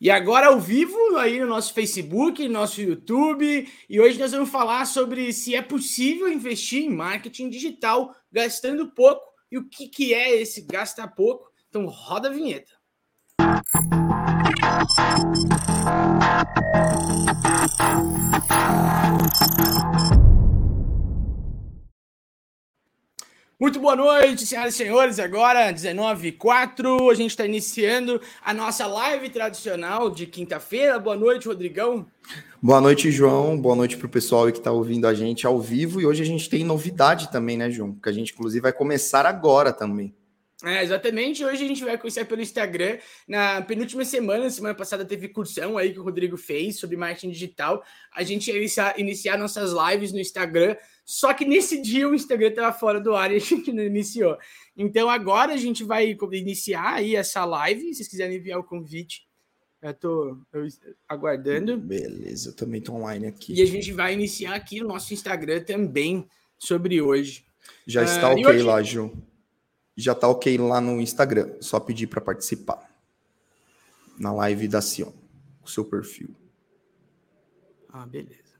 E agora ao vivo aí no nosso Facebook, no nosso YouTube, e hoje nós vamos falar sobre se é possível investir em marketing digital gastando pouco e o que, que é esse gastar pouco. Então roda a vinheta. Muito boa noite, senhoras e senhores. Agora, 19h04, a gente está iniciando a nossa live tradicional de quinta-feira. Boa noite, Rodrigão. Boa noite, João. Boa noite para o pessoal que está ouvindo a gente ao vivo. E hoje a gente tem novidade também, né, João? Que a gente, inclusive, vai começar agora também. É, exatamente. Hoje a gente vai conhecer pelo Instagram. Na penúltima semana, semana passada, teve cursão aí que o Rodrigo fez sobre marketing digital. A gente ia iniciar, iniciar nossas lives no Instagram. Só que nesse dia o Instagram estava fora do ar e a gente não iniciou. Então agora a gente vai iniciar aí essa live. Se vocês quiserem enviar o convite, eu estou aguardando. Beleza, eu também estou online aqui. E a gente vai iniciar aqui no nosso Instagram também sobre hoje. Já está uh, ok hoje... lá, Ju já tá ok lá no Instagram. Só pedir para participar. Na live da Sion, o seu perfil. Ah, beleza.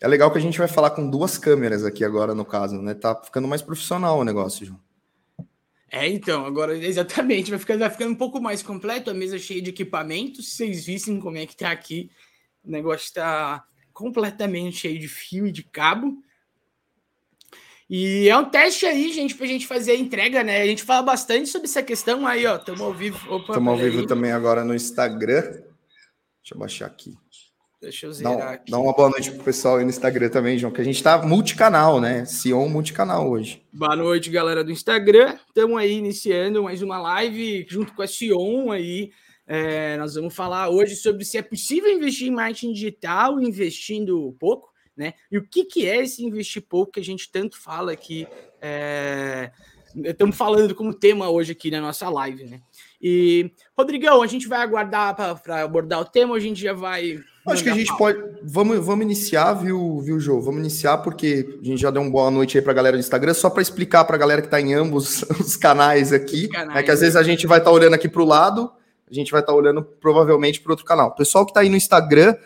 É legal que a gente vai falar com duas câmeras aqui agora, no caso, né? Tá ficando mais profissional o negócio, João. É, então, agora exatamente, vai ficando, vai ficando um pouco mais completo, a mesa cheia de equipamentos. Se vocês vissem como é que tá aqui, o negócio está completamente cheio de fio e de cabo. E é um teste aí, gente, para a gente fazer a entrega, né? A gente fala bastante sobre essa questão aí, ó. Estamos ao vivo. Estamos ao vivo aí. também agora no Instagram. Deixa eu baixar aqui. Deixa eu zerar dá, aqui. Dá uma boa noite pro pessoal aí no Instagram também, João, que a gente tá multicanal, né? Sion multicanal hoje. Boa noite, galera do Instagram. Estamos aí iniciando mais uma live junto com a Sion aí. É, nós vamos falar hoje sobre se é possível investir em marketing digital investindo pouco né? E o que, que é esse investir pouco que a gente tanto fala aqui? É... Estamos falando como tema hoje aqui na nossa live, né? E, Rodrigão, a gente vai aguardar para abordar o tema, a gente já vai. Acho que a gente pode. Vamos, vamos iniciar, viu, viu, Jô? Vamos iniciar, porque a gente já deu uma boa noite aí para a galera do Instagram, só para explicar para a galera que está em ambos os canais aqui. Canais, é que às vezes a gente vai estar tá olhando aqui para o lado, a gente vai estar tá olhando provavelmente para outro canal. O pessoal que está aí no Instagram,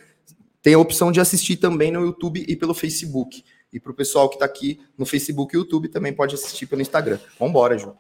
tem a opção de assistir também no YouTube e pelo Facebook. E para o pessoal que está aqui no Facebook e YouTube também pode assistir pelo Instagram. Vamos embora, João.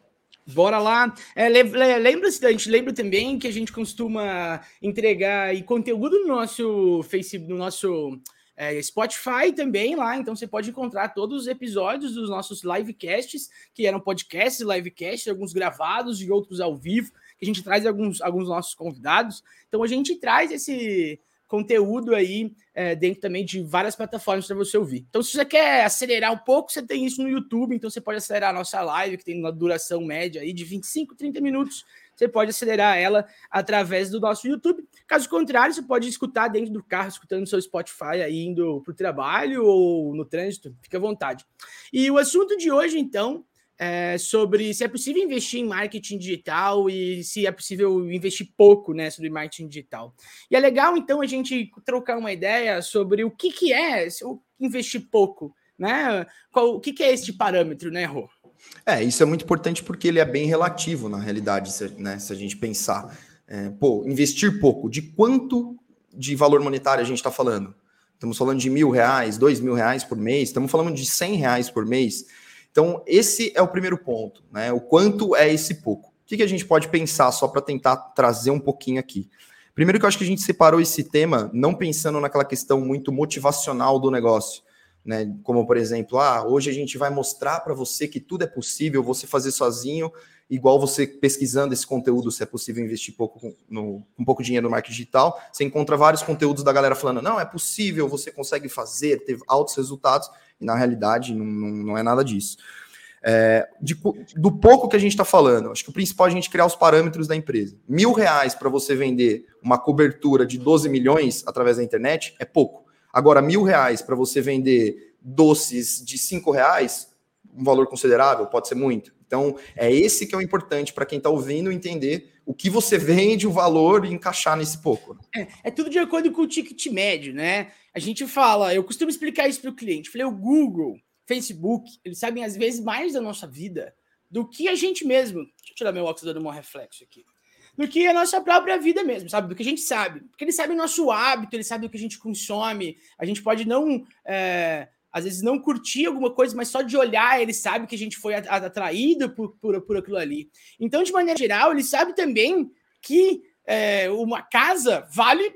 Bora lá. É, lembra-se, a gente lembra também que a gente costuma entregar conteúdo no nosso Facebook, no nosso é, Spotify também lá. Então você pode encontrar todos os episódios dos nossos livecasts, que eram podcasts, livecasts, alguns gravados e outros ao vivo, que a gente traz alguns, alguns nossos convidados. Então a gente traz esse conteúdo aí é, dentro também de várias plataformas para você ouvir. Então, se você quer acelerar um pouco, você tem isso no YouTube, então você pode acelerar a nossa live, que tem uma duração média aí de 25, 30 minutos. Você pode acelerar ela através do nosso YouTube. Caso contrário, você pode escutar dentro do carro, escutando no seu Spotify, aí indo para o trabalho ou no trânsito. Fique à vontade. E o assunto de hoje, então, é, sobre se é possível investir em marketing digital e se é possível investir pouco né, sobre marketing digital. E é legal, então, a gente trocar uma ideia sobre o que, que é investir pouco, né? Qual, o que, que é este parâmetro, né, Rô? É, isso é muito importante porque ele é bem relativo, na realidade, se, né, se a gente pensar. É, pô, investir pouco, de quanto de valor monetário a gente está falando? Estamos falando de mil reais, dois mil reais por mês, estamos falando de cem reais por mês. Então, esse é o primeiro ponto, né? O quanto é esse pouco? O que, que a gente pode pensar só para tentar trazer um pouquinho aqui? Primeiro que eu acho que a gente separou esse tema não pensando naquela questão muito motivacional do negócio, né? Como por exemplo, ah, hoje a gente vai mostrar para você que tudo é possível, você fazer sozinho, igual você pesquisando esse conteúdo, se é possível investir pouco no, um pouco de dinheiro no marketing digital, você encontra vários conteúdos da galera falando, não, é possível, você consegue fazer, ter altos resultados, e na realidade não, não, não é nada disso. É, de, do pouco que a gente está falando, acho que o principal é a gente criar os parâmetros da empresa. Mil reais para você vender uma cobertura de 12 milhões através da internet é pouco. Agora, mil reais para você vender doces de cinco reais, um valor considerável, pode ser muito. Então, é esse que é o importante para quem está ouvindo entender o que você vende, o valor e encaixar nesse pouco. É, é, tudo de acordo com o ticket médio, né? A gente fala, eu costumo explicar isso para o cliente. Falei, o Google, Facebook, eles sabem às vezes mais da nossa vida do que a gente mesmo. Deixa eu tirar meu óculos dando um reflexo aqui. do que a nossa própria vida mesmo, sabe? Do que a gente sabe. Porque ele sabe o nosso hábito, ele sabe o que a gente consome. A gente pode não. É, às vezes não curtir alguma coisa, mas só de olhar ele sabe que a gente foi atraído por, por, por aquilo ali. Então, de maneira geral, ele sabe também que é, uma casa vale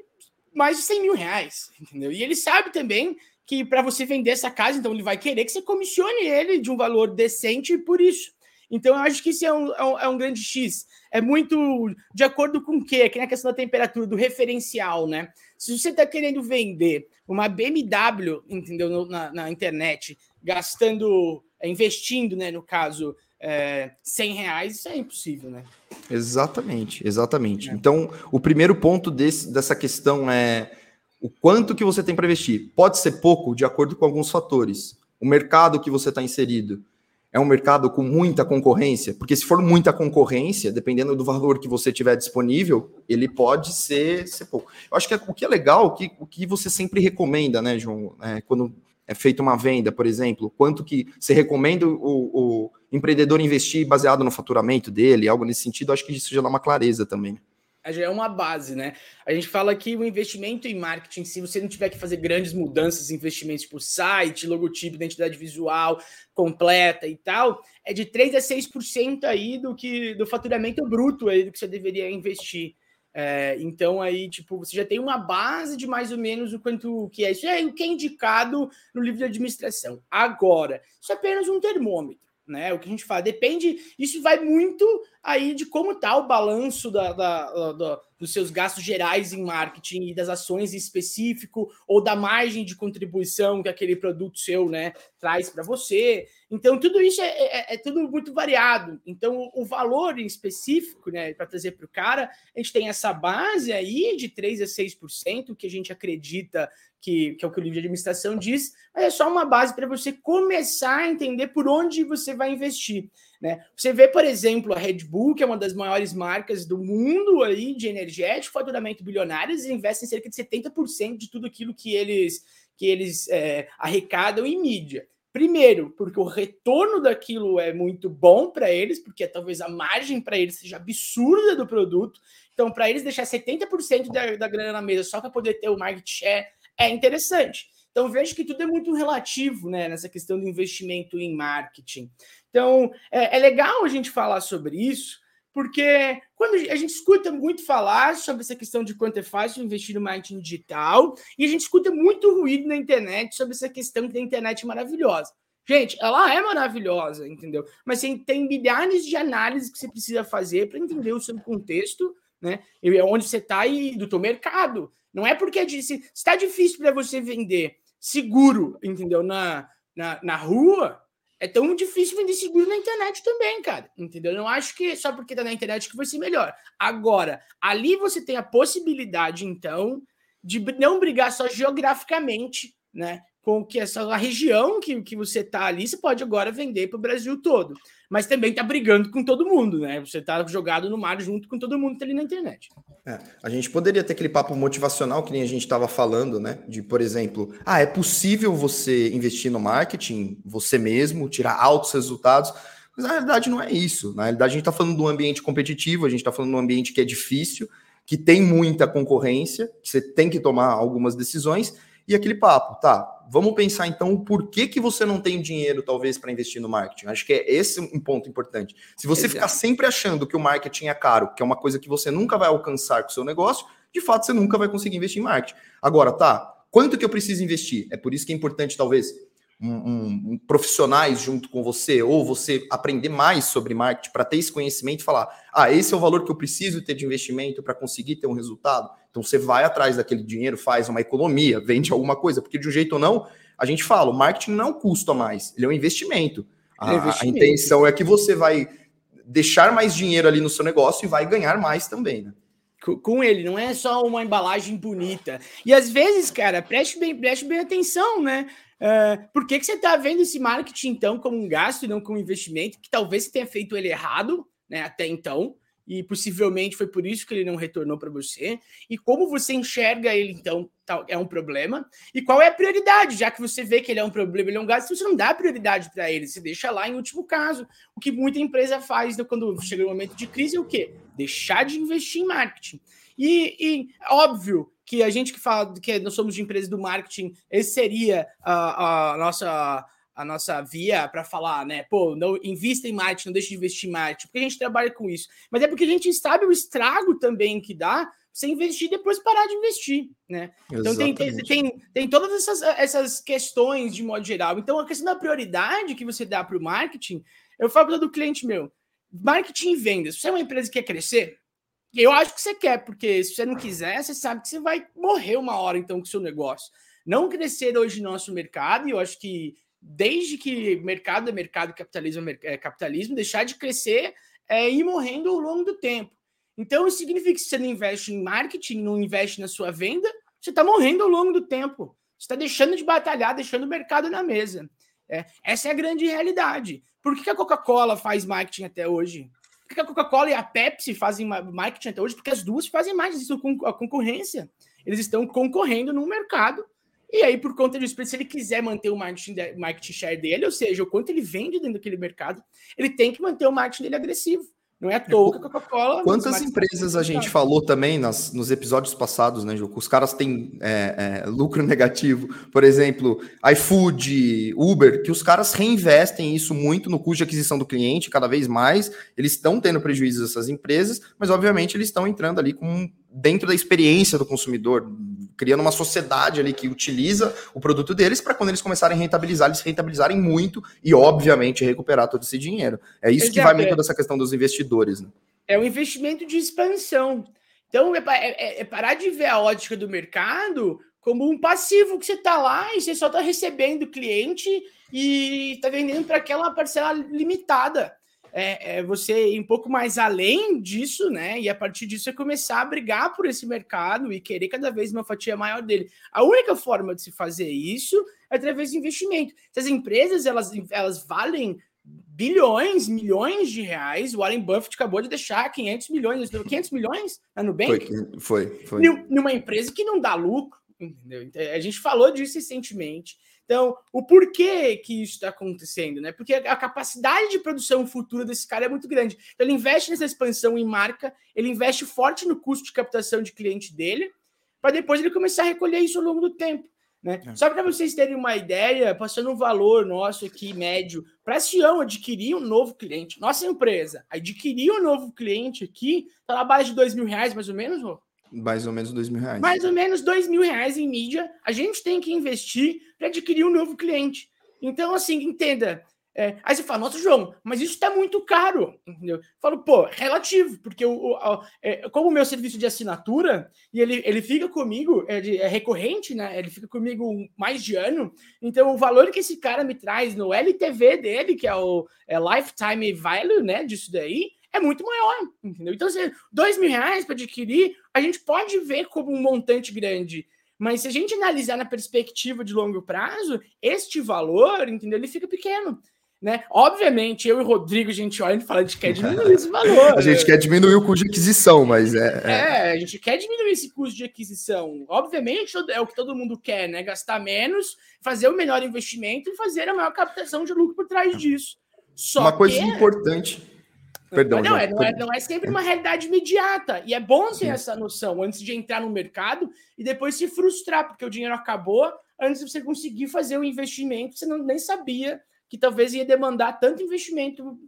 mais de 100 mil reais, entendeu? E ele sabe também que para você vender essa casa, então ele vai querer que você comissione ele de um valor decente por isso. Então, eu acho que isso é um, é um, é um grande X. É muito de acordo com o quê? Aqui na questão da temperatura, do referencial, né? Se você está querendo vender uma BMW, entendeu, na, na internet, gastando, é, investindo, né, no caso, é, 100 reais, isso é impossível, né? Exatamente, exatamente. É. Então, o primeiro ponto desse, dessa questão é o quanto que você tem para investir. Pode ser pouco, de acordo com alguns fatores. O mercado que você está inserido é um mercado com muita concorrência, porque se for muita concorrência, dependendo do valor que você tiver disponível, ele pode ser, ser pouco. Eu acho que é, o que é legal, o que, o que você sempre recomenda, né, João, é, quando é feita uma venda, por exemplo, quanto que você recomenda o, o empreendedor investir baseado no faturamento dele, algo nesse sentido, acho que isso já dá uma clareza também já é uma base, né? A gente fala que o investimento em marketing, se você não tiver que fazer grandes mudanças, investimentos por site, logotipo, identidade visual completa e tal, é de 3 a 6% aí do que do faturamento bruto aí do que você deveria investir. É, então aí, tipo, você já tem uma base de mais ou menos o quanto que é. Isso é o que é indicado no livro de administração. Agora, isso é apenas um termômetro né? O que a gente fala depende, isso vai muito aí de como está o balanço da, da, da, dos seus gastos gerais em marketing e das ações em específico ou da margem de contribuição que aquele produto seu, né, traz para você. Então tudo isso é, é, é, tudo muito variado. Então o valor em específico, né, para trazer para o cara, a gente tem essa base aí de 3 a 6% que a gente acredita que, que é o que o livro de administração diz, mas é só uma base para você começar a entender por onde você vai investir. Né? Você vê, por exemplo, a Red Bull, que é uma das maiores marcas do mundo aí de energético, faturamento bilionário, eles investem cerca de 70% de tudo aquilo que eles, que eles é, arrecadam em mídia. Primeiro, porque o retorno daquilo é muito bom para eles, porque talvez a margem para eles seja absurda do produto. Então, para eles deixar 70% da, da grana na mesa só para poder ter o market share é interessante. Então, vejo que tudo é muito relativo né, nessa questão do investimento em marketing. Então, é, é legal a gente falar sobre isso, porque quando a gente escuta muito falar sobre essa questão de quanto é fácil investir no marketing digital, e a gente escuta muito ruído na internet sobre essa questão que a internet é maravilhosa. Gente, ela é maravilhosa, entendeu? Mas tem milhares de análises que você precisa fazer para entender o seu contexto, né? E onde você está e do teu mercado. Não é porque disse, está difícil para você vender seguro, entendeu? Na, na, na rua, é tão difícil vender seguro na internet também, cara. Entendeu? Eu não acho que só porque tá na internet que vai ser melhor. Agora, ali você tem a possibilidade, então, de não brigar só geograficamente, né? Com que essa região que, que você tá ali, você pode agora vender para o Brasil todo mas também está brigando com todo mundo, né? Você está jogado no mar junto com todo mundo que tá ali na internet. É, a gente poderia ter aquele papo motivacional que nem a gente estava falando, né? De, por exemplo, ah, é possível você investir no marketing, você mesmo, tirar altos resultados, mas na realidade não é isso. Na realidade, a gente está falando de um ambiente competitivo, a gente está falando de um ambiente que é difícil, que tem muita concorrência, que você tem que tomar algumas decisões, e aquele papo, tá? Vamos pensar então o porquê que você não tem dinheiro, talvez, para investir no marketing. Acho que é esse um ponto importante. Se você Exato. ficar sempre achando que o marketing é caro, que é uma coisa que você nunca vai alcançar com o seu negócio, de fato você nunca vai conseguir investir em marketing. Agora, tá? Quanto que eu preciso investir? É por isso que é importante, talvez, um, um, profissionais junto com você, ou você aprender mais sobre marketing para ter esse conhecimento e falar: ah, esse é o valor que eu preciso ter de investimento para conseguir ter um resultado. Então você vai atrás daquele dinheiro, faz uma economia, vende alguma coisa, porque de um jeito ou não, a gente fala: o marketing não é um custo a mais, ele é um investimento. A, é investimento. a intenção é que você vai deixar mais dinheiro ali no seu negócio e vai ganhar mais também, né? com ele, não é só uma embalagem bonita. E às vezes, cara, preste bem, preste bem atenção, né? Uh, por que, que você está vendo esse marketing, então, como um gasto e não como um investimento? Que talvez você tenha feito ele errado, né, até então, e possivelmente foi por isso que ele não retornou para você. E como você enxerga ele, então, é um problema? E qual é a prioridade? Já que você vê que ele é um problema, ele é um gasto, você não dá prioridade para ele, você deixa lá em último caso. O que muita empresa faz né, quando chega o um momento de crise é o quê? deixar de investir em marketing. E, e óbvio que a gente que fala que nós somos de empresa do marketing, esse seria a, a nossa a nossa via para falar, né? Pô, não invista em marketing, não deixe de investir em marketing, porque a gente trabalha com isso. Mas é porque a gente sabe o estrago também que dá você investir e depois parar de investir, né? Então tem, tem, tem, todas essas, essas questões de modo geral. Então a questão da prioridade que você dá para o marketing, eu falo do cliente meu, marketing e vendas. Se você é uma empresa que quer crescer, eu acho que você quer, porque se você não quiser, você sabe que você vai morrer uma hora então com o seu negócio. Não crescer hoje no nosso mercado, e eu acho que desde que mercado é mercado, capitalismo é capitalismo, deixar de crescer é ir morrendo ao longo do tempo. Então, isso significa que se você não investe em marketing, não investe na sua venda, você está morrendo ao longo do tempo. Você está deixando de batalhar, deixando o mercado na mesa. É, essa é a grande realidade. Por que a Coca-Cola faz marketing até hoje? Que a Coca-Cola e a Pepsi fazem marketing até hoje? Porque as duas fazem marketing, isso a concorrência. Eles estão concorrendo no mercado e aí, por conta disso, se ele quiser manter o marketing, marketing share dele, ou seja, o quanto ele vende dentro daquele mercado, ele tem que manter o marketing dele agressivo. Não é à toa que a Coca-Cola. Quantas empresas a gente falou também nas, nos episódios passados, né, Ju? Os caras têm é, é, lucro negativo. Por exemplo, iFood, Uber, que os caras reinvestem isso muito no custo de aquisição do cliente, cada vez mais. Eles estão tendo prejuízos essas empresas, mas obviamente eles estão entrando ali com dentro da experiência do consumidor, criando uma sociedade ali que utiliza o produto deles para quando eles começarem a rentabilizar, eles rentabilizarem muito e, obviamente, recuperar todo esse dinheiro. É isso Exato. que vai muito dessa questão dos investidores. Né? É um investimento de expansão. Então, é, é, é, parar de ver a ótica do mercado como um passivo que você está lá e você só está recebendo cliente e está vendendo para aquela parcela limitada é, é, você ir um pouco mais além disso, né? E a partir disso é começar a brigar por esse mercado e querer cada vez uma fatia maior dele. A única forma de se fazer isso é através de investimento. Se as empresas elas, elas valem bilhões, milhões de reais. O Warren Buffett acabou de deixar 500 milhões, 500 milhões na Nubank. Foi, foi. foi. Numa empresa que não dá lucro, entendeu? Então, a gente falou disso recentemente. Então, o porquê que isso está acontecendo, né? Porque a capacidade de produção futura desse cara é muito grande. Então, ele investe nessa expansão em marca, ele investe forte no custo de captação de cliente dele, para depois ele começar a recolher isso ao longo do tempo. Né? É. Só para vocês terem uma ideia, passando um valor nosso aqui médio, para a Sião adquirir um novo cliente, nossa empresa adquirir um novo cliente aqui, está na base de dois mil reais mais ou menos, Rô? Mais ou menos dois mil reais. Mais ou menos dois mil reais em mídia. A gente tem que investir para adquirir um novo cliente. Então, assim, entenda. É, aí você fala, nossa, João, mas isso está muito caro. Entendeu? Eu falo, pô, relativo, porque o, o, é, como o meu serviço de assinatura, e ele, ele fica comigo, é, de, é, recorrente, né? Ele fica comigo mais de ano. Então, o valor que esse cara me traz no LTV dele, que é o é Lifetime Value, né? Disso daí, é muito maior, entendeu? Então, se dois mil reais para adquirir, a gente pode ver como um montante grande. Mas se a gente analisar na perspectiva de longo prazo, este valor, entendeu? Ele fica pequeno. Né? Obviamente, eu e o Rodrigo, a gente olha e fala, a gente quer diminuir esse valor. a gente quer diminuir o custo de aquisição, mas é, é, é. a gente quer diminuir esse custo de aquisição. Obviamente, é o que todo mundo quer, né? Gastar menos, fazer o melhor investimento e fazer a maior captação de lucro por trás disso. Só Uma coisa importante Perdão, não, é, não, é, não é sempre uma realidade imediata. E é bom ter essa noção antes de entrar no mercado e depois se frustrar, porque o dinheiro acabou antes de você conseguir fazer o investimento. Você não, nem sabia que talvez ia demandar tanto investimento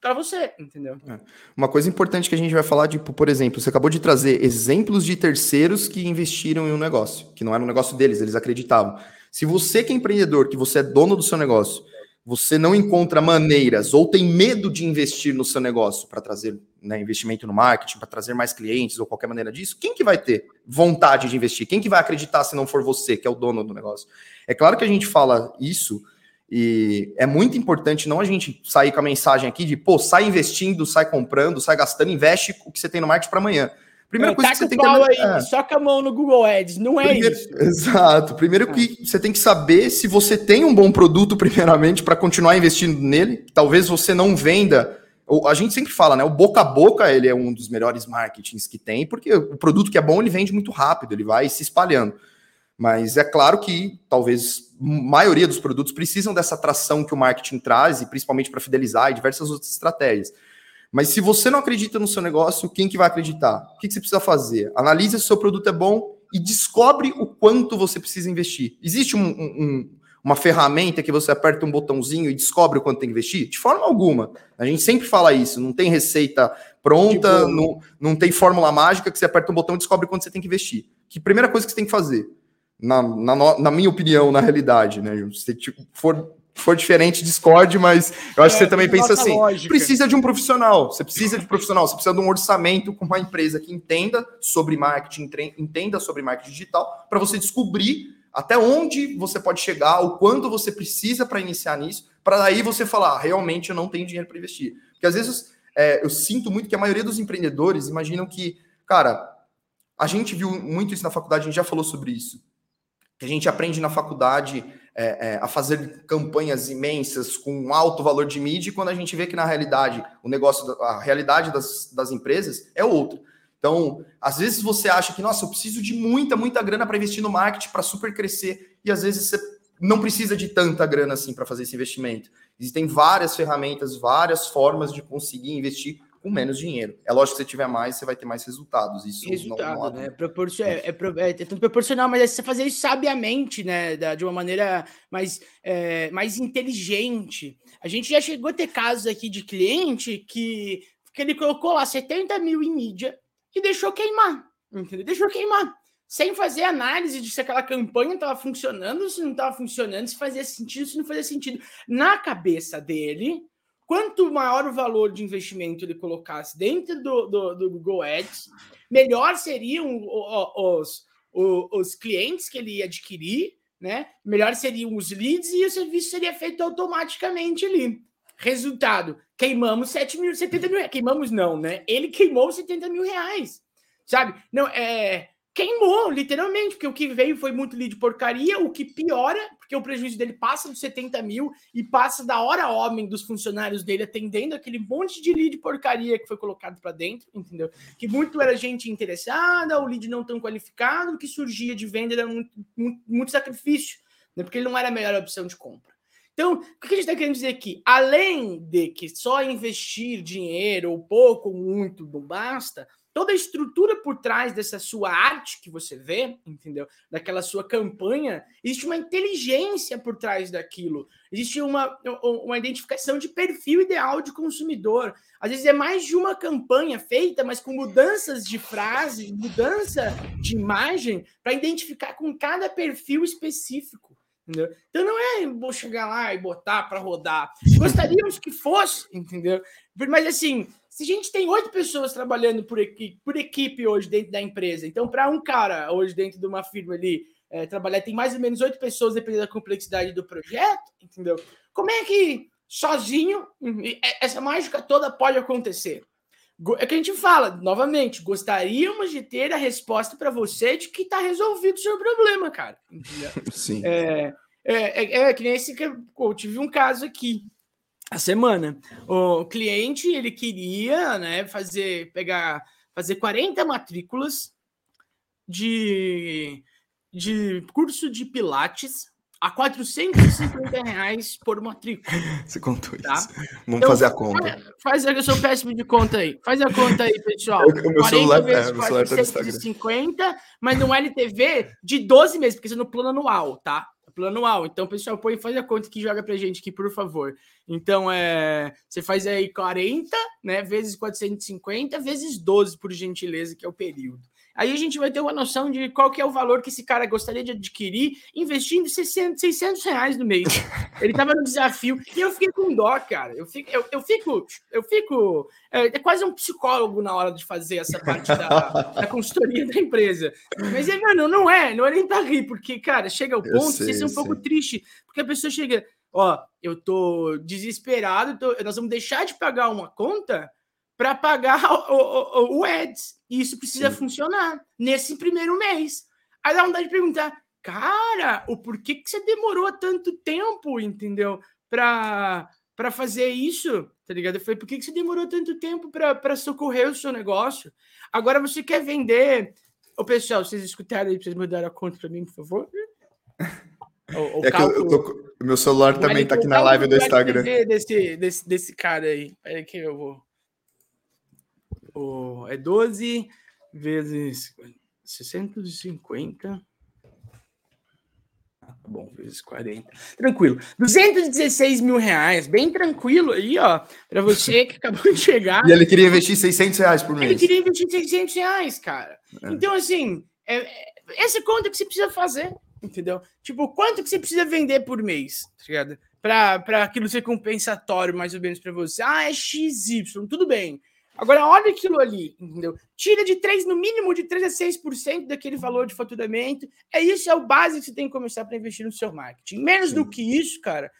para você, entendeu? É. Uma coisa importante que a gente vai falar, tipo, por exemplo, você acabou de trazer exemplos de terceiros que investiram em um negócio, que não era um negócio deles, eles acreditavam. Se você que é empreendedor, que você é dono do seu negócio, você não encontra maneiras ou tem medo de investir no seu negócio para trazer né, investimento no marketing, para trazer mais clientes ou qualquer maneira disso, quem que vai ter vontade de investir? Quem que vai acreditar se não for você, que é o dono do negócio? É claro que a gente fala isso e é muito importante não a gente sair com a mensagem aqui de, pô, sai investindo, sai comprando, sai gastando, investe o que você tem no marketing para amanhã. Primeira coisa que você tem que aí, é. Soca a mão no Google Ads, não é Primeiro, isso. Exato. Primeiro que você tem que saber se você tem um bom produto, primeiramente, para continuar investindo nele. Talvez você não venda. A gente sempre fala, né? O boca a boca ele é um dos melhores marketings que tem, porque o produto que é bom ele vende muito rápido, ele vai se espalhando. Mas é claro que talvez a maioria dos produtos precisam dessa atração que o marketing traz, e principalmente para fidelizar e diversas outras estratégias. Mas se você não acredita no seu negócio, quem que vai acreditar? O que, que você precisa fazer? Analise se o seu produto é bom e descobre o quanto você precisa investir. Existe um, um, uma ferramenta que você aperta um botãozinho e descobre o quanto tem que investir? De forma alguma. A gente sempre fala isso, não tem receita pronta, tipo... não, não tem fórmula mágica que você aperta um botão e descobre quanto você tem que investir. Que primeira coisa que você tem que fazer, na, na, na minha opinião, na realidade, né? Se for, for diferente, discorde, mas eu acho é, que você também pensa assim: lógica. precisa de um profissional, você precisa de um profissional, você precisa de um orçamento com uma empresa que entenda sobre marketing, entenda sobre marketing digital, para você descobrir até onde você pode chegar, o quanto você precisa para iniciar nisso, para daí você falar, ah, realmente eu não tenho dinheiro para investir. Porque às vezes é, eu sinto muito que a maioria dos empreendedores imaginam que, cara, a gente viu muito isso na faculdade, a gente já falou sobre isso. Que a gente aprende na faculdade é, é, a fazer campanhas imensas com alto valor de mídia, quando a gente vê que na realidade o negócio, a realidade das, das empresas é outra. Então, às vezes você acha que, nossa, eu preciso de muita, muita grana para investir no marketing para super crescer, e às vezes você não precisa de tanta grana assim para fazer esse investimento. Existem várias ferramentas, várias formas de conseguir investir com menos dinheiro. É lógico que se tiver mais, você vai ter mais resultados. Isso Resultado, não, não né? É, é, é, é, tanto proporcional, mas é você fazer isso sabiamente, né? Da, de uma maneira mais, é, mais inteligente. A gente já chegou a ter casos aqui de cliente que, que ele colocou lá 70 mil em mídia e deixou queimar, entendeu? Deixou queimar. Sem fazer análise de se aquela campanha estava funcionando, se não estava funcionando, se fazia sentido, se não fazia sentido. Na cabeça dele, quanto maior o valor de investimento ele colocasse dentro do, do, do Google Ads, melhor seriam os, os, os clientes que ele ia adquirir, né? Melhor seriam os leads e o serviço seria feito automaticamente ali. Resultado: queimamos 7 mil, 70 mil reais. Queimamos, não, né? Ele queimou 70 mil reais. Sabe? Não, é. Queimou, literalmente, porque o que veio foi muito lead porcaria, o que piora, porque o prejuízo dele passa dos 70 mil e passa da hora homem dos funcionários dele atendendo aquele monte de lead porcaria que foi colocado para dentro, entendeu? Que muito era gente interessada, o lead não tão qualificado, o que surgia de venda era muito, muito, muito sacrifício, né? porque ele não era a melhor opção de compra. Então, o que a gente está querendo dizer aqui? Além de que só investir dinheiro, ou pouco, ou muito, não basta, toda a estrutura por trás dessa sua arte que você vê, entendeu? Daquela sua campanha, existe uma inteligência por trás daquilo. Existe uma, uma identificação de perfil ideal de consumidor. Às vezes é mais de uma campanha feita, mas com mudanças de frase, mudança de imagem, para identificar com cada perfil específico. Entendeu? Então não é vou chegar lá e botar para rodar. Gostaríamos que fosse, entendeu? Mas assim, se a gente tem oito pessoas trabalhando por equipe, por equipe hoje dentro da empresa, então para um cara hoje dentro de uma firma ali é, trabalhar, tem mais ou menos oito pessoas dependendo da complexidade do projeto, entendeu? Como é que sozinho essa mágica toda pode acontecer? É que a gente fala, novamente, gostaríamos de ter a resposta para você de que está resolvido o seu problema, cara. Entendeu? Sim. É, é, é, é, que nem esse que eu tive um caso aqui a semana. O cliente ele queria né, fazer, pegar, fazer 40 matrículas de, de curso de Pilates a 450 reais por matrícula. Você contou tá? isso. Vamos então, fazer a conta. Faz, faz, eu sou péssimo de conta aí. Faz a conta aí, pessoal. o meu celular, vezes é, meu celular 450, tá mas no LTV de 12 meses, porque isso é no plano anual, tá? Anual. Então, pessoal, põe, faz a conta que joga pra gente aqui, por favor. Então, é, você faz aí 40, né, vezes 450, vezes 12, por gentileza, que é o período. Aí a gente vai ter uma noção de qual que é o valor que esse cara gostaria de adquirir investindo 600, 600 reais no mês. Ele estava no desafio e eu fiquei com dó, cara. Eu fico, eu, eu fico, eu fico é, é, quase um psicólogo na hora de fazer essa parte da, da consultoria da empresa. Mas, é, mano, não é, não é nem para rir, porque, cara, chega ao ponto, sei, vocês são um pouco triste, porque a pessoa chega, ó, eu tô desesperado, tô, nós vamos deixar de pagar uma conta para pagar o, o, o, ads. E isso precisa Sim. funcionar nesse primeiro mês. Aí dá vontade de perguntar, cara, o porquê que você demorou tanto tempo, entendeu? Para para fazer isso, tá ligado? Eu falei, por que, que você demorou tanto tempo para socorrer o seu negócio? Agora você quer vender. Ô, pessoal, vocês escutaram aí, vocês mandaram a conta para mim, por favor? O, o é cálculo, que eu, tô, meu celular também tá aqui na live do Instagram. Desse, desse, desse cara aí. Peraí que eu vou. O, é 12 vezes 650. Tá bom, vezes 40. Tranquilo. 216 mil reais, bem tranquilo aí, ó, para você que acabou de chegar. E ele queria investir 600 reais por mês. Ele queria investir 600 reais, cara. É. Então, assim, é, é, essa conta que você precisa fazer, entendeu? Tipo, quanto que você precisa vender por mês, tá ligado? Para aquilo ser compensatório, mais ou menos, para você. Ah, é XY, tudo bem. Agora, olha aquilo ali, entendeu? Tira de 3, no mínimo de 3 a 6% daquele valor de faturamento. É isso, é o básico que você tem que começar para investir no seu marketing. Menos Sim. do que isso, cara,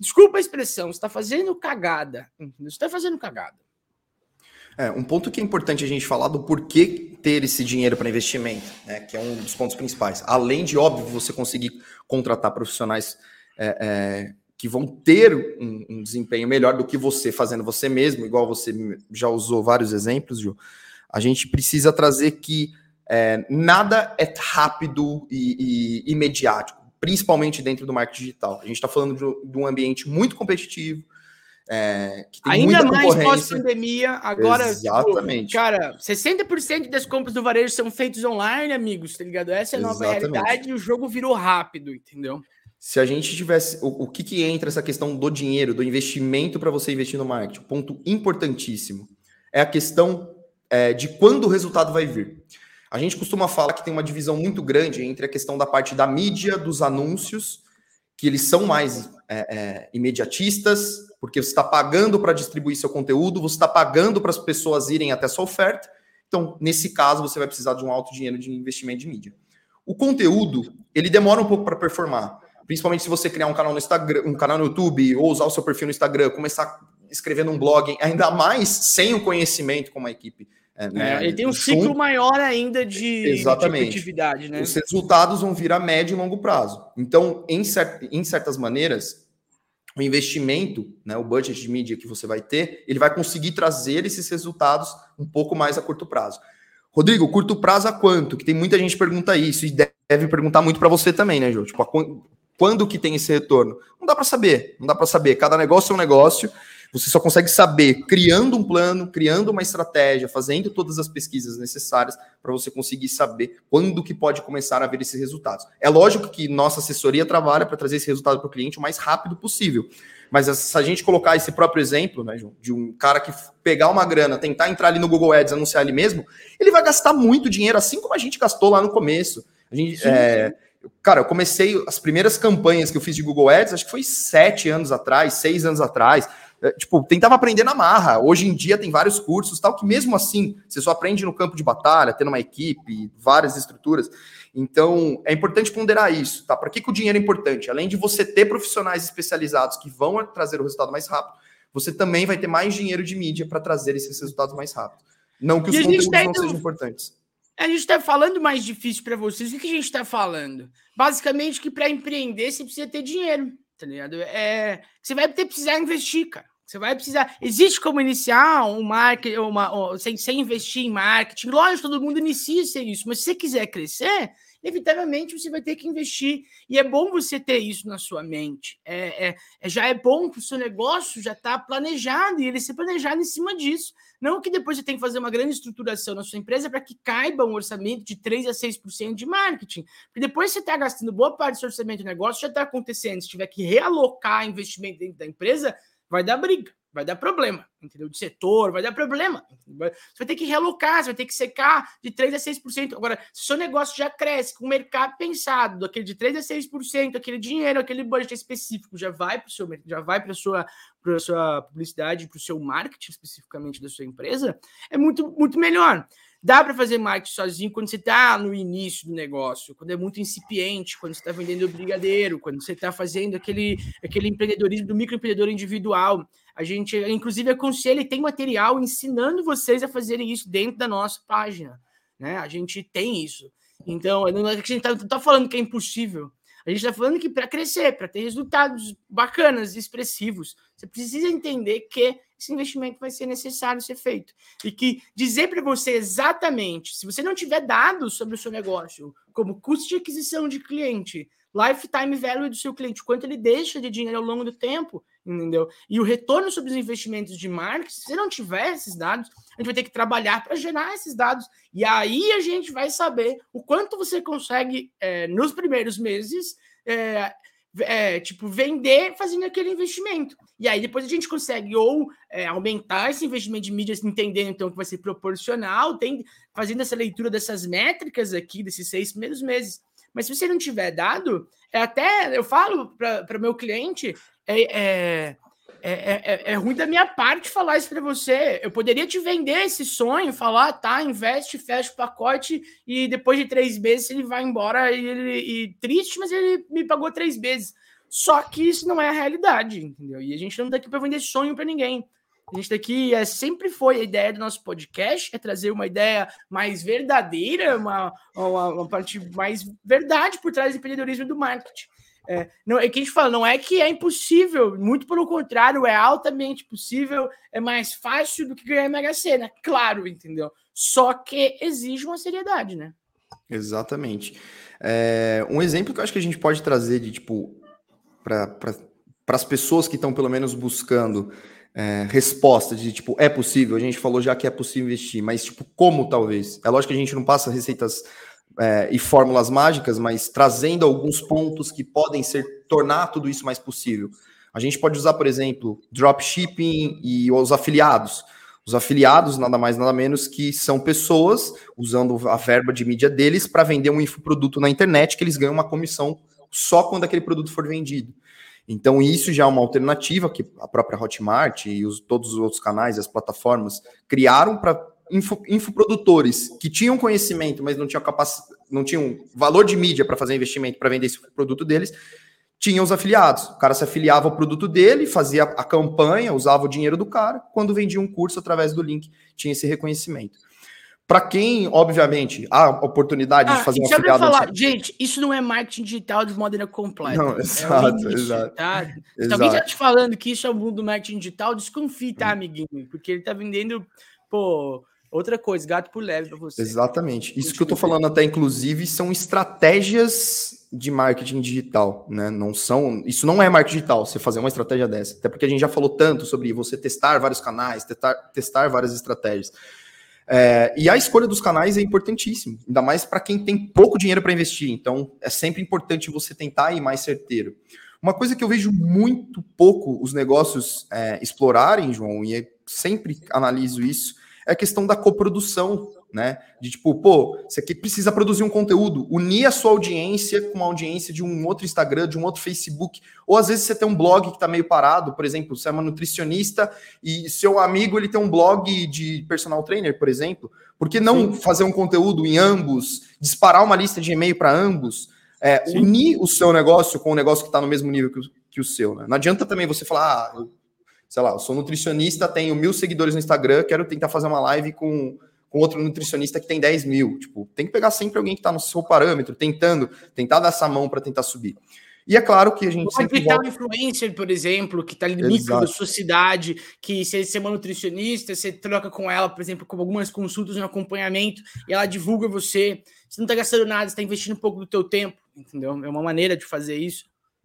desculpa a expressão, você está fazendo cagada. Entendeu? Você está fazendo cagada. É, um ponto que é importante a gente falar do porquê ter esse dinheiro para investimento, né, que é um dos pontos principais. Além de, óbvio, você conseguir contratar profissionais é, é, que vão ter um, um, desempenho melhor do que você fazendo você mesmo, igual você já usou vários exemplos, Ju, a gente precisa trazer que é, nada é rápido e, e, imediato, principalmente dentro do marketing digital. A gente está falando de, de, um ambiente muito competitivo, é, Ainda mais pós-pandemia, agora. Tipo, Exatamente. Tipo, cara, 60% das compras do varejo são feitas online, amigos, tá ligado? Essa é a nova Exatamente. realidade e o jogo virou rápido, entendeu? Se a gente tivesse. O, o que, que entra essa questão do dinheiro, do investimento para você investir no marketing? Ponto importantíssimo. É a questão é, de quando o resultado vai vir. A gente costuma falar que tem uma divisão muito grande entre a questão da parte da mídia, dos anúncios, que eles são mais é, é, imediatistas, porque você está pagando para distribuir seu conteúdo, você está pagando para as pessoas irem até sua oferta. Então, nesse caso, você vai precisar de um alto dinheiro de investimento de mídia. O conteúdo, ele demora um pouco para performar. Principalmente se você criar um canal no Instagram, um canal no YouTube, ou usar o seu perfil no Instagram, começar escrevendo um blog, ainda mais sem o conhecimento como a equipe. É, né? é, ele tem um ciclo maior ainda de, Exatamente. de atividade, né? Os resultados vão vir a médio e longo prazo. Então, em, cert, em certas maneiras, o investimento, né, o budget de mídia que você vai ter, ele vai conseguir trazer esses resultados um pouco mais a curto prazo. Rodrigo, curto prazo a quanto? Que tem muita gente que pergunta isso e deve perguntar muito para você também, né, Jô? Tipo, a, quando que tem esse retorno? Não dá para saber, não dá para saber. Cada negócio é um negócio. Você só consegue saber criando um plano, criando uma estratégia, fazendo todas as pesquisas necessárias para você conseguir saber quando que pode começar a ver esses resultados. É lógico que nossa assessoria trabalha para trazer esse resultado para o cliente o mais rápido possível. Mas se a gente colocar esse próprio exemplo, né, de um cara que pegar uma grana, tentar entrar ali no Google Ads, anunciar ali mesmo, ele vai gastar muito dinheiro, assim como a gente gastou lá no começo. A gente, é, Cara, eu comecei as primeiras campanhas que eu fiz de Google Ads, acho que foi sete anos atrás, seis anos atrás. É, tipo, tentava aprender na marra. Hoje em dia tem vários cursos, tal, que mesmo assim você só aprende no campo de batalha, tendo uma equipe, várias estruturas. Então, é importante ponderar isso, tá? Para que, que o dinheiro é importante? Além de você ter profissionais especializados que vão trazer o resultado mais rápido, você também vai ter mais dinheiro de mídia para trazer esses resultados mais rápido. Não que os conteúdos não sejam importantes. A gente está falando mais difícil para vocês. O que a gente está falando? Basicamente que para empreender você precisa ter dinheiro, tá ligado? É, você vai ter precisar investir, cara. Você vai precisar. Existe como iniciar um marketing, uma, sem, sem investir em marketing. Lógico, todo mundo inicia sem isso, mas se você quiser crescer, inevitavelmente você vai ter que investir. E é bom você ter isso na sua mente. É, é, é já é bom que o seu negócio já está planejado e ele ser planejado em cima disso. Não que depois você tenha que fazer uma grande estruturação na sua empresa para que caiba um orçamento de 3 a 6% de marketing. Porque depois você está gastando boa parte do seu orçamento do negócio, já está acontecendo. Se tiver que realocar investimento dentro da empresa, vai dar briga vai dar problema, entendeu? De setor, vai dar problema. Você vai ter que realocar, você vai ter que secar de 3% a 6%. Agora, se o seu negócio já cresce com o mercado pensado, aquele de 3% a 6%, aquele dinheiro, aquele budget específico, já vai para o seu já vai para a sua, sua publicidade, para o seu marketing especificamente da sua empresa, é muito, muito melhor. Dá para fazer marketing sozinho quando você está no início do negócio, quando é muito incipiente, quando você está vendendo brigadeiro, quando você está fazendo aquele, aquele empreendedorismo do microempreendedor individual. A gente, inclusive, aconselha tem material ensinando vocês a fazerem isso dentro da nossa página. Né? A gente tem isso. Então, não é a gente está tá falando que é impossível. A gente está falando que para crescer, para ter resultados bacanas, expressivos, você precisa entender que esse investimento vai ser necessário ser feito. E que dizer para você exatamente, se você não tiver dados sobre o seu negócio, como custo de aquisição de cliente, lifetime value do seu cliente, quanto ele deixa de dinheiro ao longo do tempo, entendeu? E o retorno sobre os investimentos de marketing, se não tiver esses dados, a gente vai ter que trabalhar para gerar esses dados. E aí a gente vai saber o quanto você consegue, é, nos primeiros meses, é, é, tipo, vender fazendo aquele investimento. E aí depois a gente consegue ou é, aumentar esse investimento de mídias, entendendo então que vai ser proporcional, tem, fazendo essa leitura dessas métricas aqui, desses seis primeiros meses. Mas se você não tiver dado, é até eu falo para o meu cliente, é, é, é, é, é, ruim da minha parte falar isso para você. Eu poderia te vender esse sonho, falar, tá, investe, fecha o pacote e depois de três meses ele vai embora e, ele, e triste, mas ele me pagou três meses. Só que isso não é a realidade, entendeu? E a gente não tá aqui para vender sonho para ninguém. A gente tá aqui, é, sempre foi a ideia do nosso podcast, é trazer uma ideia mais verdadeira, uma, uma, uma parte mais verdade por trás do empreendedorismo e do marketing. É, não, é que a gente fala, não é que é impossível, muito pelo contrário, é altamente possível, é mais fácil do que ganhar Mega Sena, claro, entendeu? Só que exige uma seriedade, né? Exatamente. É, um exemplo que eu acho que a gente pode trazer de tipo para pra, as pessoas que estão pelo menos buscando é, resposta de tipo, é possível, a gente falou já que é possível investir, mas tipo, como talvez? É lógico que a gente não passa receitas é, e fórmulas mágicas, mas trazendo alguns pontos que podem ser tornar tudo isso mais possível. A gente pode usar, por exemplo, dropshipping e os afiliados. Os afiliados, nada mais, nada menos que são pessoas usando a verba de mídia deles para vender um infoproduto na internet que eles ganham uma comissão só quando aquele produto for vendido. Então, isso já é uma alternativa que a própria Hotmart e os, todos os outros canais, as plataformas, criaram para info, infoprodutores que tinham conhecimento, mas não tinham capacidade, não tinham valor de mídia para fazer investimento para vender esse produto deles, tinham os afiliados. O cara se afiliava ao produto dele, fazia a campanha, usava o dinheiro do cara, quando vendia um curso através do link, tinha esse reconhecimento. Para quem, obviamente, há oportunidade ah, de fazer um afiliado... Falar, gente, isso não é marketing digital de maneira completa. Não, exato, é início, exato. Tá? Se exato. alguém está te falando que isso é o mundo do marketing digital, desconfie, tá, hum. amiguinho? Porque ele está vendendo, pô, Outra coisa, gato por leve para você. Exatamente. Isso que eu estou falando até, inclusive, são estratégias de marketing digital, né? Não são. Isso não é marketing digital, você fazer uma estratégia dessa. Até porque a gente já falou tanto sobre você testar vários canais, testar, testar várias estratégias. É, e a escolha dos canais é importantíssimo, ainda mais para quem tem pouco dinheiro para investir. Então, é sempre importante você tentar ir mais certeiro. Uma coisa que eu vejo muito pouco os negócios é, explorarem, João, e sempre analiso isso, é a questão da coprodução, né? De tipo, pô, você aqui precisa produzir um conteúdo, unir a sua audiência com a audiência de um outro Instagram, de um outro Facebook, ou às vezes você tem um blog que está meio parado, por exemplo, você é uma nutricionista e seu amigo ele tem um blog de personal trainer, por exemplo, por que não Sim. fazer um conteúdo em ambos, disparar uma lista de e-mail para ambos, é, unir o seu negócio com o negócio que está no mesmo nível que o, que o seu, né? Não adianta também você falar, ah, eu sei lá, eu sou nutricionista, tenho mil seguidores no Instagram, quero tentar fazer uma live com, com outro nutricionista que tem 10 mil. Tipo, tem que pegar sempre alguém que está no seu parâmetro, tentando, tentar dar essa mão para tentar subir. E é claro que a gente Pode sempre volta... um influencer, por exemplo, que está ali no micro da sua cidade, que se você é uma nutricionista, você troca com ela, por exemplo, com algumas consultas no acompanhamento, e ela divulga você. Você não está gastando nada, você está investindo um pouco do teu tempo, entendeu? É uma maneira de fazer isso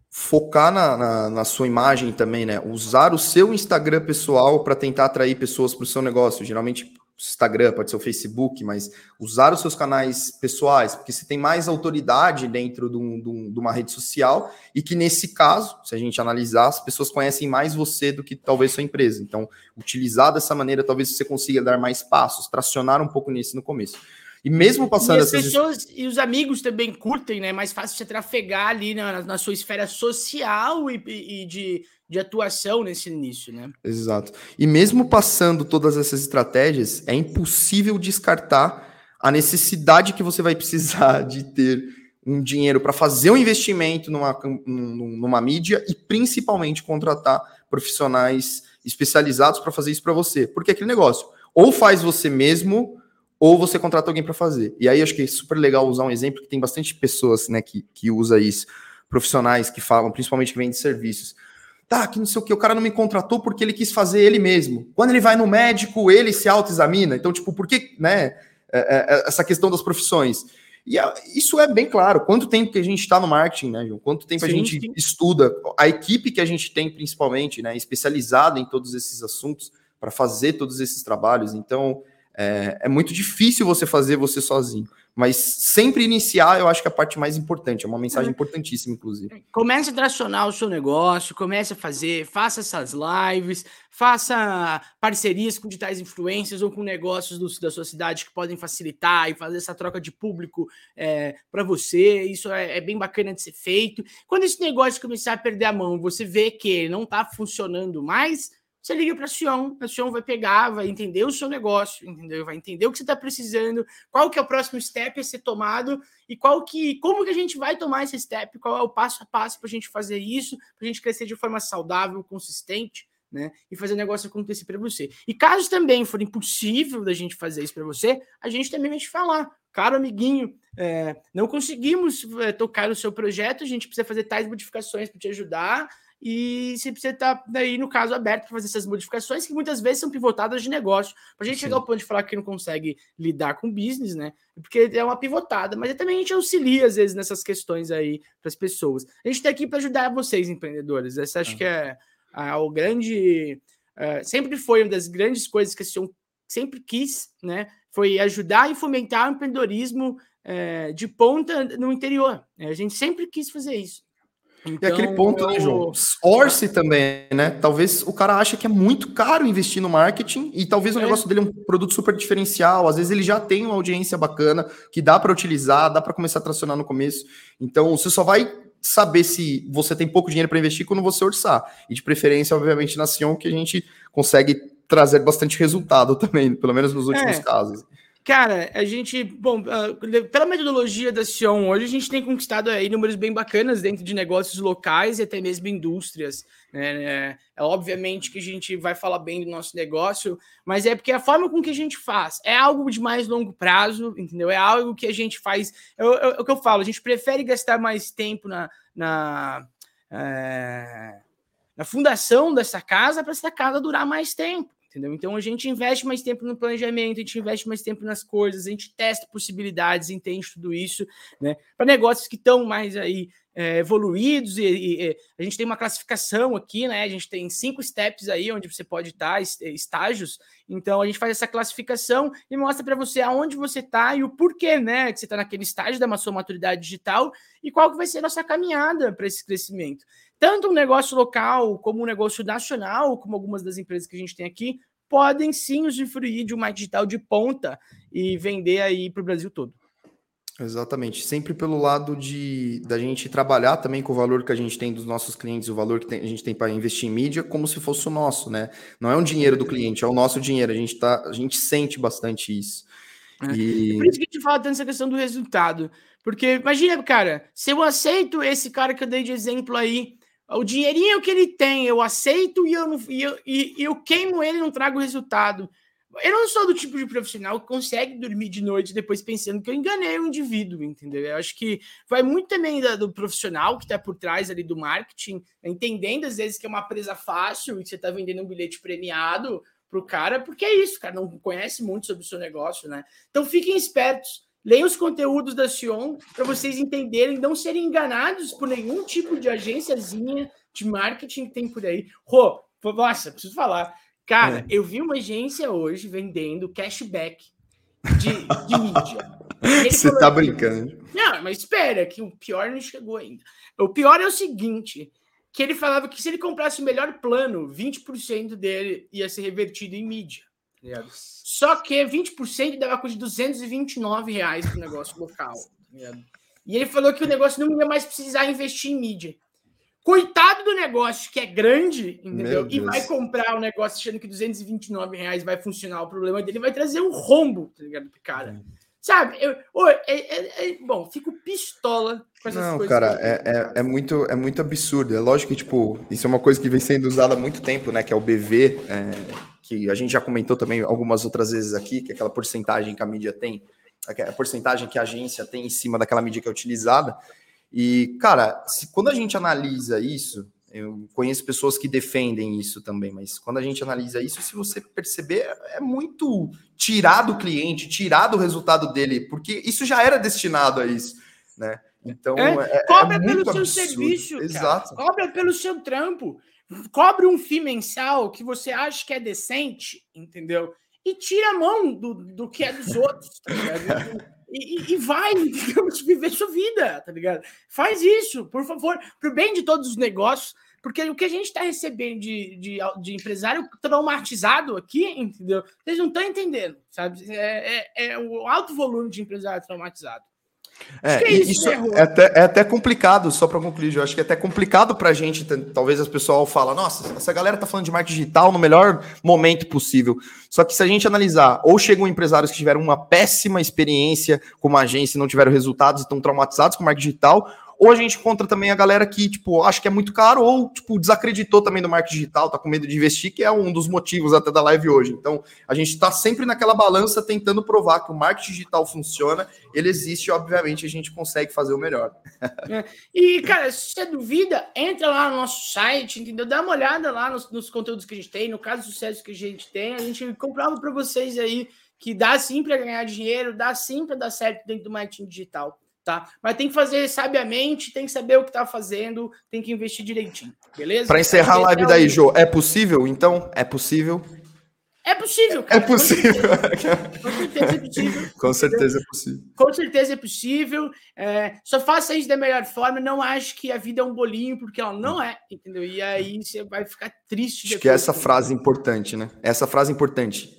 focar na, na, na, sua imagem também, né? Usar o seu Instagram pessoal para tentar atrair pessoas para o seu negócio. Geralmente, Instagram, pode ser o Facebook, mas usar os seus canais pessoais, porque você tem mais autoridade dentro de, um, de, um, de, uma rede social e que, nesse caso, se a gente analisar, as pessoas conhecem mais você do que talvez sua empresa. Então, utilizar dessa maneira, talvez você consiga dar mais passos, tracionar um pouco nisso no começo. E mesmo passando e as essas... pessoas e os amigos também curtem, né? É mais fácil você trafegar ali na, na sua esfera social e, e, de, de atuação nesse início, né? Exato. E mesmo passando todas essas estratégias, é impossível descartar a necessidade que você vai precisar de ter um dinheiro para fazer um investimento numa, numa mídia e principalmente contratar profissionais especializados para fazer isso para você. Porque aquele negócio, ou faz você mesmo ou você contrata alguém para fazer. E aí acho que é super legal usar um exemplo que tem bastante pessoas, né, que, que usa isso, profissionais que falam, principalmente que vendem serviços. Tá, que não sei o que, o cara não me contratou porque ele quis fazer ele mesmo. Quando ele vai no médico, ele se autoexamina. Então, tipo, por que, né, é, é, é, essa questão das profissões? E isso é bem claro. Quanto tempo que a gente está no marketing, né, João? Quanto tempo sim, a gente sim. estuda? A equipe que a gente tem, principalmente, né, especializada em todos esses assuntos, para fazer todos esses trabalhos. Então, é, é, muito difícil você fazer você sozinho. Mas sempre iniciar, eu acho que é a parte mais importante, é uma mensagem é. importantíssima, inclusive. Comece a tracionar o seu negócio, comece a fazer, faça essas lives, faça parcerias com digitais influências ou com negócios do, da sua cidade que podem facilitar e fazer essa troca de público é, para você. Isso é, é, bem bacana de ser feito. Quando esse negócio começar a perder a mão, você vê que não está funcionando mais, você liga para a Sion, a Sion vai pegar, vai entender o seu negócio, entendeu? Vai entender o que você está precisando, qual que é o próximo step a ser tomado e qual que, como que a gente vai tomar esse step, qual é o passo a passo para a gente fazer isso, para a gente crescer de forma saudável, consistente, né? E fazer o negócio acontecer para você. E caso também for impossível da gente fazer isso para você, a gente também vai te falar, caro amiguinho, é, não conseguimos é, tocar o seu projeto, a gente precisa fazer tais modificações para te ajudar e você precisa estar daí, no caso, aberto para fazer essas modificações que muitas vezes são pivotadas de negócio. Para a gente Sim. chegar ao ponto de falar que não consegue lidar com business, né? Porque é uma pivotada, mas também a gente auxilia, às vezes, nessas questões aí para as pessoas. A gente está aqui para ajudar vocês, empreendedores. Essa acho que é a, o grande. Uh, sempre foi uma das grandes coisas que a Sion sempre quis, né? Foi ajudar e fomentar o empreendedorismo uh, de ponta no interior. A gente sempre quis fazer isso. Então, e aquele ponto, né, João? Orce também, né? Talvez o cara acha que é muito caro investir no marketing e talvez o é. negócio dele é um produto super diferencial. Às vezes ele já tem uma audiência bacana que dá para utilizar, dá para começar a tracionar no começo. Então você só vai saber se você tem pouco dinheiro para investir quando você orçar. E de preferência, obviamente, na Sion, que a gente consegue trazer bastante resultado também, pelo menos nos últimos é. casos. Cara, a gente, bom, uh, pela metodologia da Sion hoje, a gente tem conquistado aí números bem bacanas dentro de negócios locais e até mesmo indústrias. Né? É, é, obviamente que a gente vai falar bem do nosso negócio, mas é porque a forma com que a gente faz é algo de mais longo prazo, entendeu? É algo que a gente faz. É, é, é o que eu falo, a gente prefere gastar mais tempo na, na, é, na fundação dessa casa para essa casa durar mais tempo entendeu? Então a gente investe mais tempo no planejamento, a gente investe mais tempo nas coisas, a gente testa possibilidades, entende tudo isso, né? Para negócios que estão mais aí é, evoluídos e, e, a gente tem uma classificação aqui, né? A gente tem cinco steps aí onde você pode estar, estágios. Então a gente faz essa classificação e mostra para você aonde você está e o porquê, né? Que você está naquele estágio da sua maturidade digital e qual que vai ser a nossa caminhada para esse crescimento tanto um negócio local como um negócio nacional, como algumas das empresas que a gente tem aqui, podem sim usufruir de uma digital de ponta e vender aí para o Brasil todo. Exatamente, sempre pelo lado de da gente trabalhar também com o valor que a gente tem dos nossos clientes, o valor que tem, a gente tem para investir em mídia, como se fosse o nosso, né? Não é um dinheiro do cliente, é o nosso dinheiro. A gente tá, a gente sente bastante isso. É. E... por isso que a gente fala tanto essa questão do resultado. Porque imagina, cara, se eu aceito esse cara que eu dei de exemplo aí, o dinheirinho que ele tem, eu aceito e eu, não, e eu, e, eu queimo ele e não trago resultado. Eu não sou do tipo de profissional que consegue dormir de noite depois pensando que eu enganei o indivíduo, entendeu? Eu acho que vai muito também da, do profissional que está por trás ali do marketing, entendendo às vezes que é uma presa fácil e que você está vendendo um bilhete premiado para o cara, porque é isso, cara, não conhece muito sobre o seu negócio, né? Então fiquem espertos Leiam os conteúdos da Sion para vocês entenderem, não serem enganados por nenhum tipo de agênciazinha de marketing que tem por aí. Rô, nossa, preciso falar. Cara, é. eu vi uma agência hoje vendendo cashback de, de mídia. Você tá brincando. Não, mas espera, que o pior não chegou ainda. O pior é o seguinte: que ele falava que se ele comprasse o melhor plano, 20% dele ia ser revertido em mídia. Só que 20% dava coisa de 229 reais pro negócio local. E ele falou que o negócio não ia mais precisar investir em mídia. Coitado do negócio que é grande, entendeu? E vai comprar o negócio achando que 229 reais vai funcionar. O problema dele vai trazer um rombo, tá ligado? Cara. É. Sabe? Eu, é, é, é, bom, fico pistola com essas Não, coisas. Cara, é, é, muito, é muito absurdo. É lógico que, tipo, isso é uma coisa que vem sendo usada há muito tempo, né? Que é o BV. Que a gente já comentou também algumas outras vezes aqui, que é aquela porcentagem que a mídia tem, a porcentagem que a agência tem em cima daquela mídia que é utilizada. E, cara, se, quando a gente analisa isso, Eu conheço pessoas que defendem isso também, mas quando a gente analisa isso, se você perceber, é muito tirar do cliente, tirar do resultado dele, porque isso já era destinado a isso, né? Então, é, é, é cobra é pelo seu serviço, Exato. Cobra pelo seu trampo, cobre um FII mensal que você acha que é decente, entendeu? E tira a mão do, do que é dos outros, tá e, e, vai, digamos, viver sua vida, tá ligado? Faz isso, por favor, pro bem de todos os negócios, porque o que a gente está recebendo de, de, de, empresário traumatizado aqui, entendeu? Vocês não estão entendendo, sabe? É, é, é o alto volume de empresário traumatizado. É, é isso, isso é, até, é até complicado, só para concluir, eu acho que é até complicado para a gente, talvez as pessoas falam, nossa, essa galera tá falando de marketing digital no melhor momento possível. Só que se a gente analisar, ou chegam empresários que tiveram uma péssima experiência com uma agência e não tiveram resultados, estão traumatizados com marketing digital, ou a gente encontra também a galera que, tipo, acha que é muito caro, ou, tipo, desacreditou também do marketing digital, tá com medo de investir, que é um dos motivos até da live hoje. Então, a gente está sempre naquela balança tentando provar que o marketing digital funciona, ele existe, obviamente, a gente consegue fazer o melhor. É. E, cara, se você duvida, entra lá no nosso site, entendeu? Dá uma olhada lá nos, nos conteúdos que a gente tem, no caso do sucesso que a gente tem, a gente comprova para vocês aí que dá sim para ganhar dinheiro, dá sim para dar certo dentro do marketing digital tá? Mas tem que fazer sabiamente, tem que saber o que tá fazendo, tem que investir direitinho, beleza? Para encerrar a live daí, Jô, é possível? Então, é possível? É possível, cara. É possível. Com certeza é possível. Com certeza é possível. Com certeza é possível. É, só faça isso da melhor forma. Não acho que a vida é um bolinho, porque ela não é, entendeu? E aí você vai ficar triste. Acho que é essa frase importante, né? Essa frase importante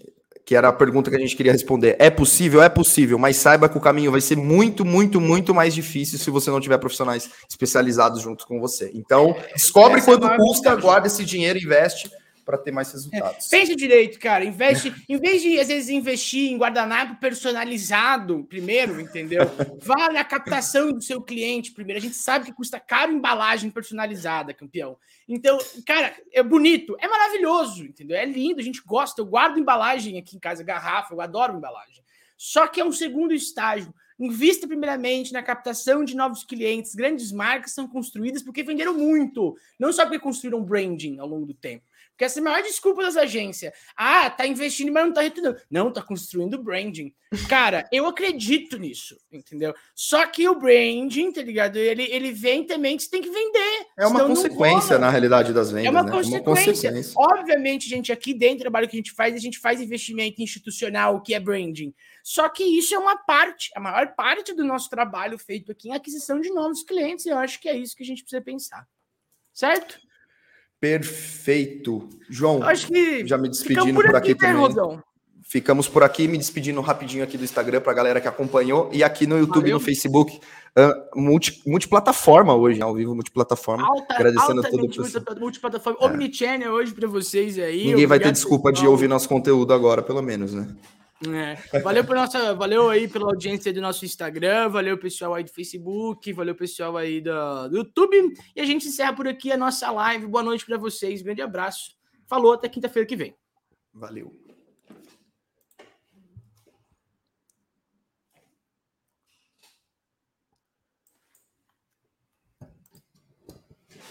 que era a pergunta que a gente queria responder. É possível? É possível, mas saiba que o caminho vai ser muito, muito, muito mais difícil se você não tiver profissionais especializados junto com você. Então, descobre quanto é custa, guarda esse dinheiro, investe para ter mais resultados. É, pense direito, cara. Investe, em vez de às vezes investir em guardanapo personalizado primeiro, entendeu? Vá na captação do seu cliente primeiro. A gente sabe que custa caro embalagem personalizada, campeão. Então, cara, é bonito, é maravilhoso, entendeu? É lindo, a gente gosta. Eu guardo embalagem aqui em casa, garrafa, eu adoro embalagem. Só que é um segundo estágio. Invista primeiramente na captação de novos clientes. Grandes marcas são construídas porque venderam muito, não só porque construíram branding ao longo do tempo. Porque essa é a maior desculpa das agências. Ah, tá investindo, mas não tá retornando. Não, tá construindo branding. Cara, eu acredito nisso, entendeu? Só que o branding, tá ligado? Ele, ele vem também que você tem que vender. É uma consequência, na realidade, das vendas. É uma, né? consequência. é uma consequência. Obviamente, gente, aqui dentro do trabalho que a gente faz, a gente faz investimento institucional, que é branding. Só que isso é uma parte, a maior parte do nosso trabalho feito aqui em aquisição de novos clientes. E eu acho que é isso que a gente precisa pensar. Certo? Perfeito. João, Acho que já me despedindo por, por aqui, aqui né, também. Rodão? Ficamos por aqui, me despedindo rapidinho aqui do Instagram para a galera que acompanhou e aqui no YouTube e no Facebook, uh, multi, multiplataforma hoje, ao vivo, multiplataforma. Alta, agradecendo a todo o Multiplataforma, é. Omnichannel hoje para vocês aí. Ninguém vai ter desculpa de ouvir nosso conteúdo agora, pelo menos, né? É. Valeu, por nossa, valeu aí pela audiência do nosso Instagram, valeu pessoal aí do Facebook, valeu pessoal aí do, YouTube. E a gente encerra por aqui a nossa live. Boa noite para vocês, grande abraço. Falou, até quinta-feira que vem. Valeu.